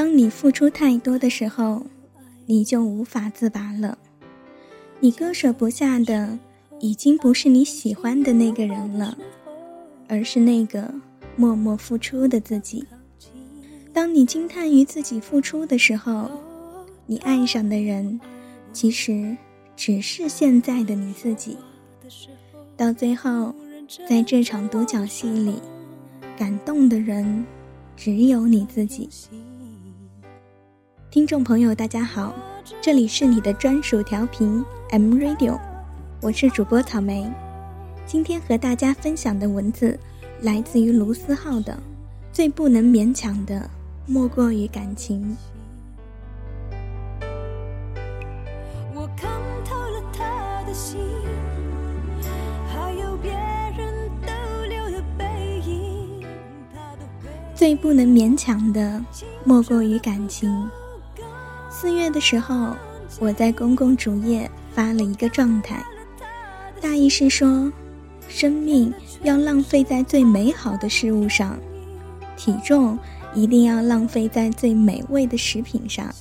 当你付出太多的时候，你就无法自拔了。你割舍不下的，已经不是你喜欢的那个人了，而是那个默默付出的自己。当你惊叹于自己付出的时候，你爱上的人，其实只是现在的你自己。到最后，在这场独角戏里，感动的人只有你自己。听众朋友，大家好，这里是你的专属调频 M Radio，我是主播草莓。今天和大家分享的文字来自于卢思浩的《最不能勉强的莫过于感情》。我看透了他的心，还有别人逗留的背影。他的回最不能勉强的莫过于感情。四月的时候，我在公共主页发了一个状态，大意是说，生命要浪费在最美好的事物上，体重一定要浪费在最美味的食品上，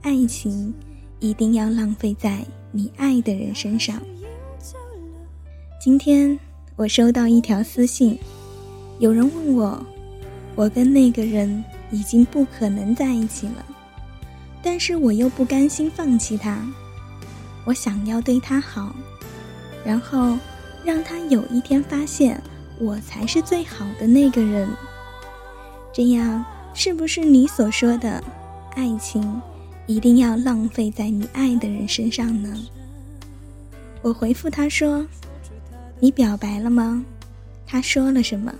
爱情一定要浪费在你爱的人身上。今天我收到一条私信，有人问我，我跟那个人已经不可能在一起了。但是我又不甘心放弃他，我想要对他好，然后让他有一天发现我才是最好的那个人。这样是不是你所说的爱情一定要浪费在你爱的人身上呢？我回复他说：“你表白了吗？”他说了什么？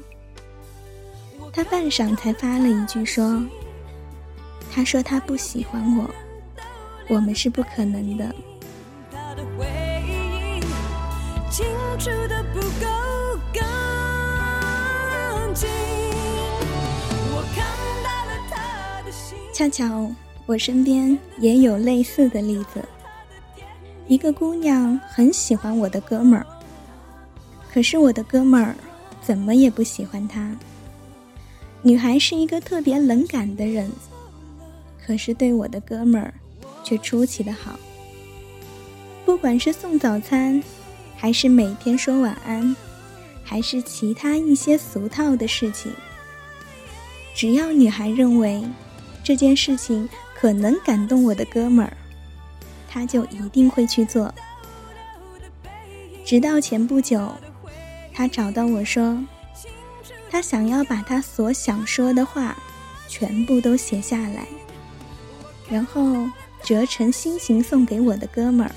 他半晌才发了一句说。他说他不喜欢我，我们是不可能的。清楚的不够干净。我看到了他的心。恰巧我身边也有类似的例子，一个姑娘很喜欢我的哥们儿，可是我的哥们儿怎么也不喜欢她。女孩是一个特别冷感的人。可是对我的哥们儿，却出奇的好。不管是送早餐，还是每天说晚安，还是其他一些俗套的事情，只要女孩认为这件事情可能感动我的哥们儿，他就一定会去做。直到前不久，他找到我说，他想要把他所想说的话全部都写下来。然后折成心形送给我的哥们儿。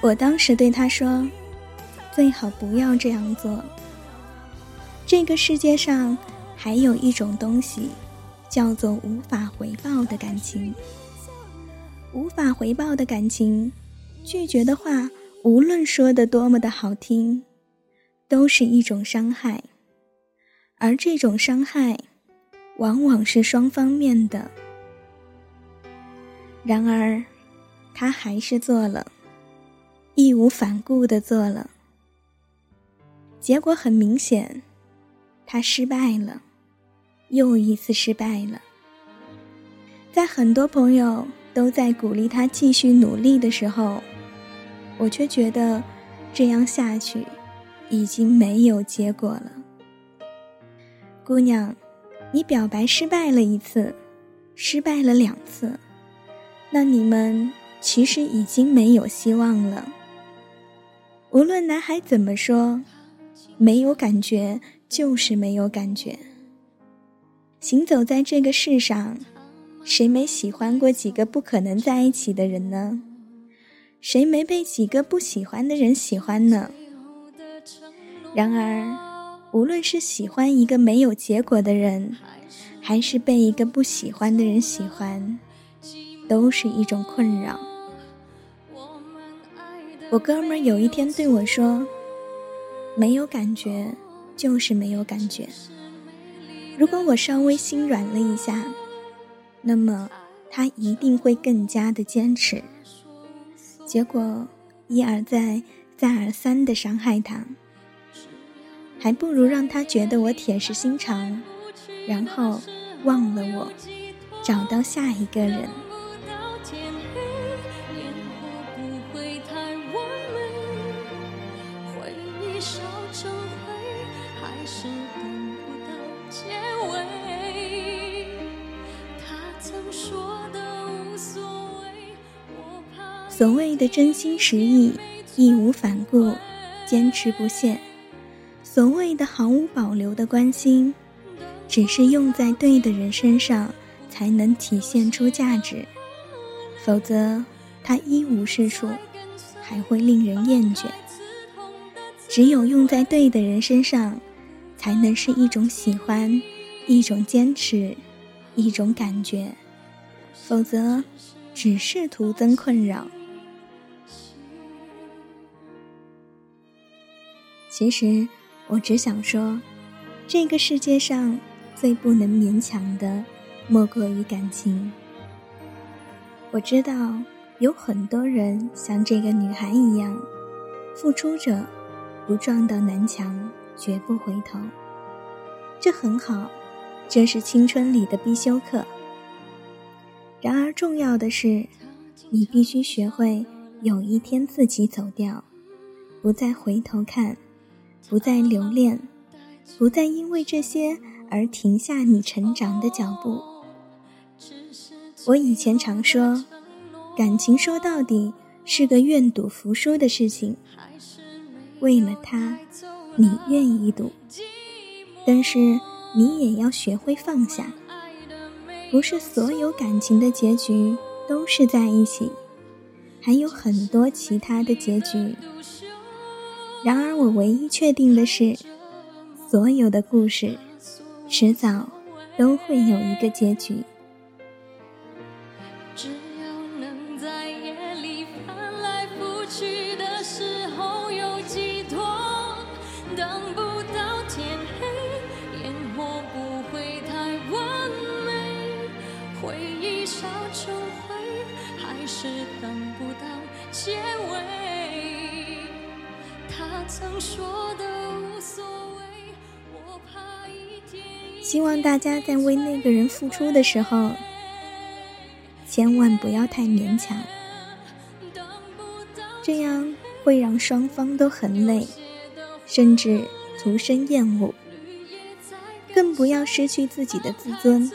我当时对他说：“最好不要这样做。这个世界上还有一种东西，叫做无法回报的感情。无法回报的感情，拒绝的话，无论说的多么的好听，都是一种伤害。而这种伤害，往往是双方面的。”然而，他还是做了，义无反顾的做了。结果很明显，他失败了，又一次失败了。在很多朋友都在鼓励他继续努力的时候，我却觉得这样下去已经没有结果了。姑娘，你表白失败了一次，失败了两次。那你们其实已经没有希望了。无论男孩怎么说，没有感觉就是没有感觉。行走在这个世上，谁没喜欢过几个不可能在一起的人呢？谁没被几个不喜欢的人喜欢呢？然而，无论是喜欢一个没有结果的人，还是被一个不喜欢的人喜欢。都是一种困扰。我哥们儿有一天对我说：“没有感觉，就是没有感觉。如果我稍微心软了一下，那么他一定会更加的坚持。结果一而再，再而三的伤害他，还不如让他觉得我铁石心肠，然后忘了我，找到下一个人。所谓的真心实意、义无反顾、坚持不懈；所谓的毫无保留的关心，只是用在对的人身上才能体现出价值，否则它一无是处，还会令人厌倦。只有用在对的人身上，才能是一种喜欢，一种坚持，一种感觉，否则只是徒增困扰。其实，我只想说，这个世界上最不能勉强的，莫过于感情。我知道有很多人像这个女孩一样，付出着，不撞到南墙绝不回头。这很好，这是青春里的必修课。然而，重要的是，你必须学会有一天自己走掉，不再回头看。不再留恋，不再因为这些而停下你成长的脚步。我以前常说，感情说到底是个愿赌服输的事情。为了他，你愿意赌，但是你也要学会放下。不是所有感情的结局都是在一起，还有很多其他的结局。然而，我唯一确定的是，所有的故事，迟早都会有一个结局。只要能在夜里翻来覆去的时候希望大家在为那个人付出的时候，千万不要太勉强，这样会让双方都很累，甚至徒生厌恶。更不要失去自己的自尊，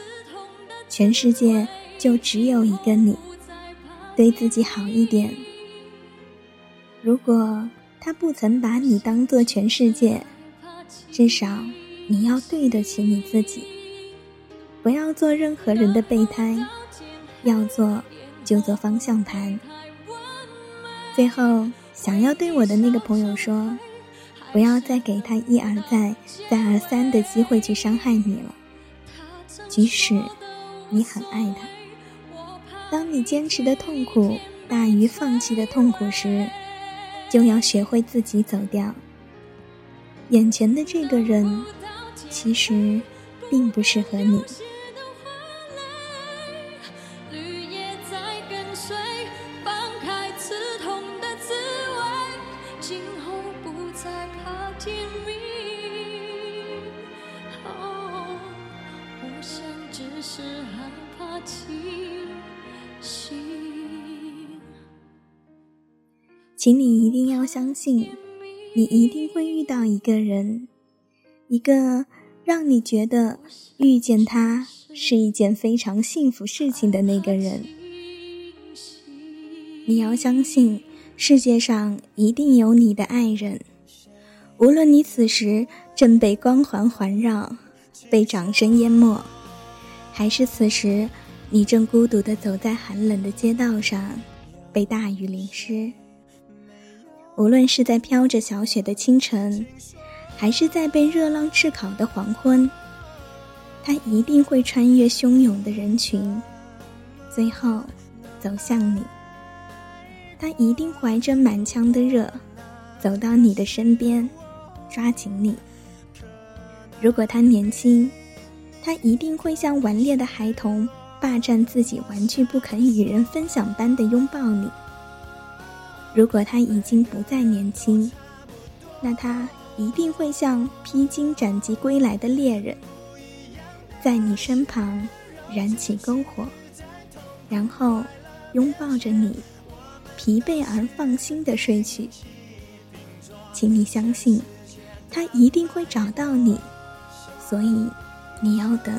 全世界就只有一个你，对自己好一点。如果。他不曾把你当做全世界，至少你要对得起你自己。不要做任何人的备胎，要做就做方向盘。最后，想要对我的那个朋友说，不要再给他一而再、再而三的机会去伤害你了。即使你很爱他，当你坚持的痛苦大于放弃的痛苦时。就要学会自己走掉。眼前的这个人，其实并不适合你。请你一定要相信，你一定会遇到一个人，一个让你觉得遇见他是一件非常幸福事情的那个人。你要相信，世界上一定有你的爱人，无论你此时正被光环环绕，被掌声淹没，还是此时你正孤独地走在寒冷的街道上，被大雨淋湿。无论是在飘着小雪的清晨，还是在被热浪炙烤的黄昏，他一定会穿越汹涌的人群，最后走向你。他一定怀着满腔的热，走到你的身边，抓紧你。如果他年轻，他一定会像顽劣的孩童，霸占自己玩具不肯与人分享般的拥抱你。如果他已经不再年轻，那他一定会像披荆斩棘归来的猎人，在你身旁燃起篝火，然后拥抱着你，疲惫而放心的睡去。请你相信，他一定会找到你，所以你要等。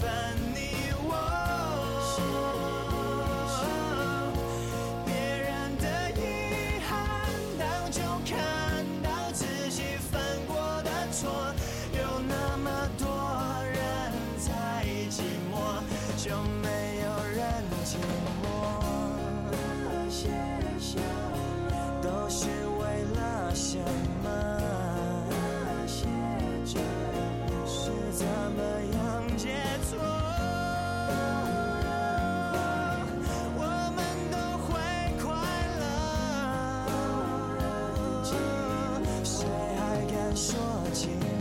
凡你我。情。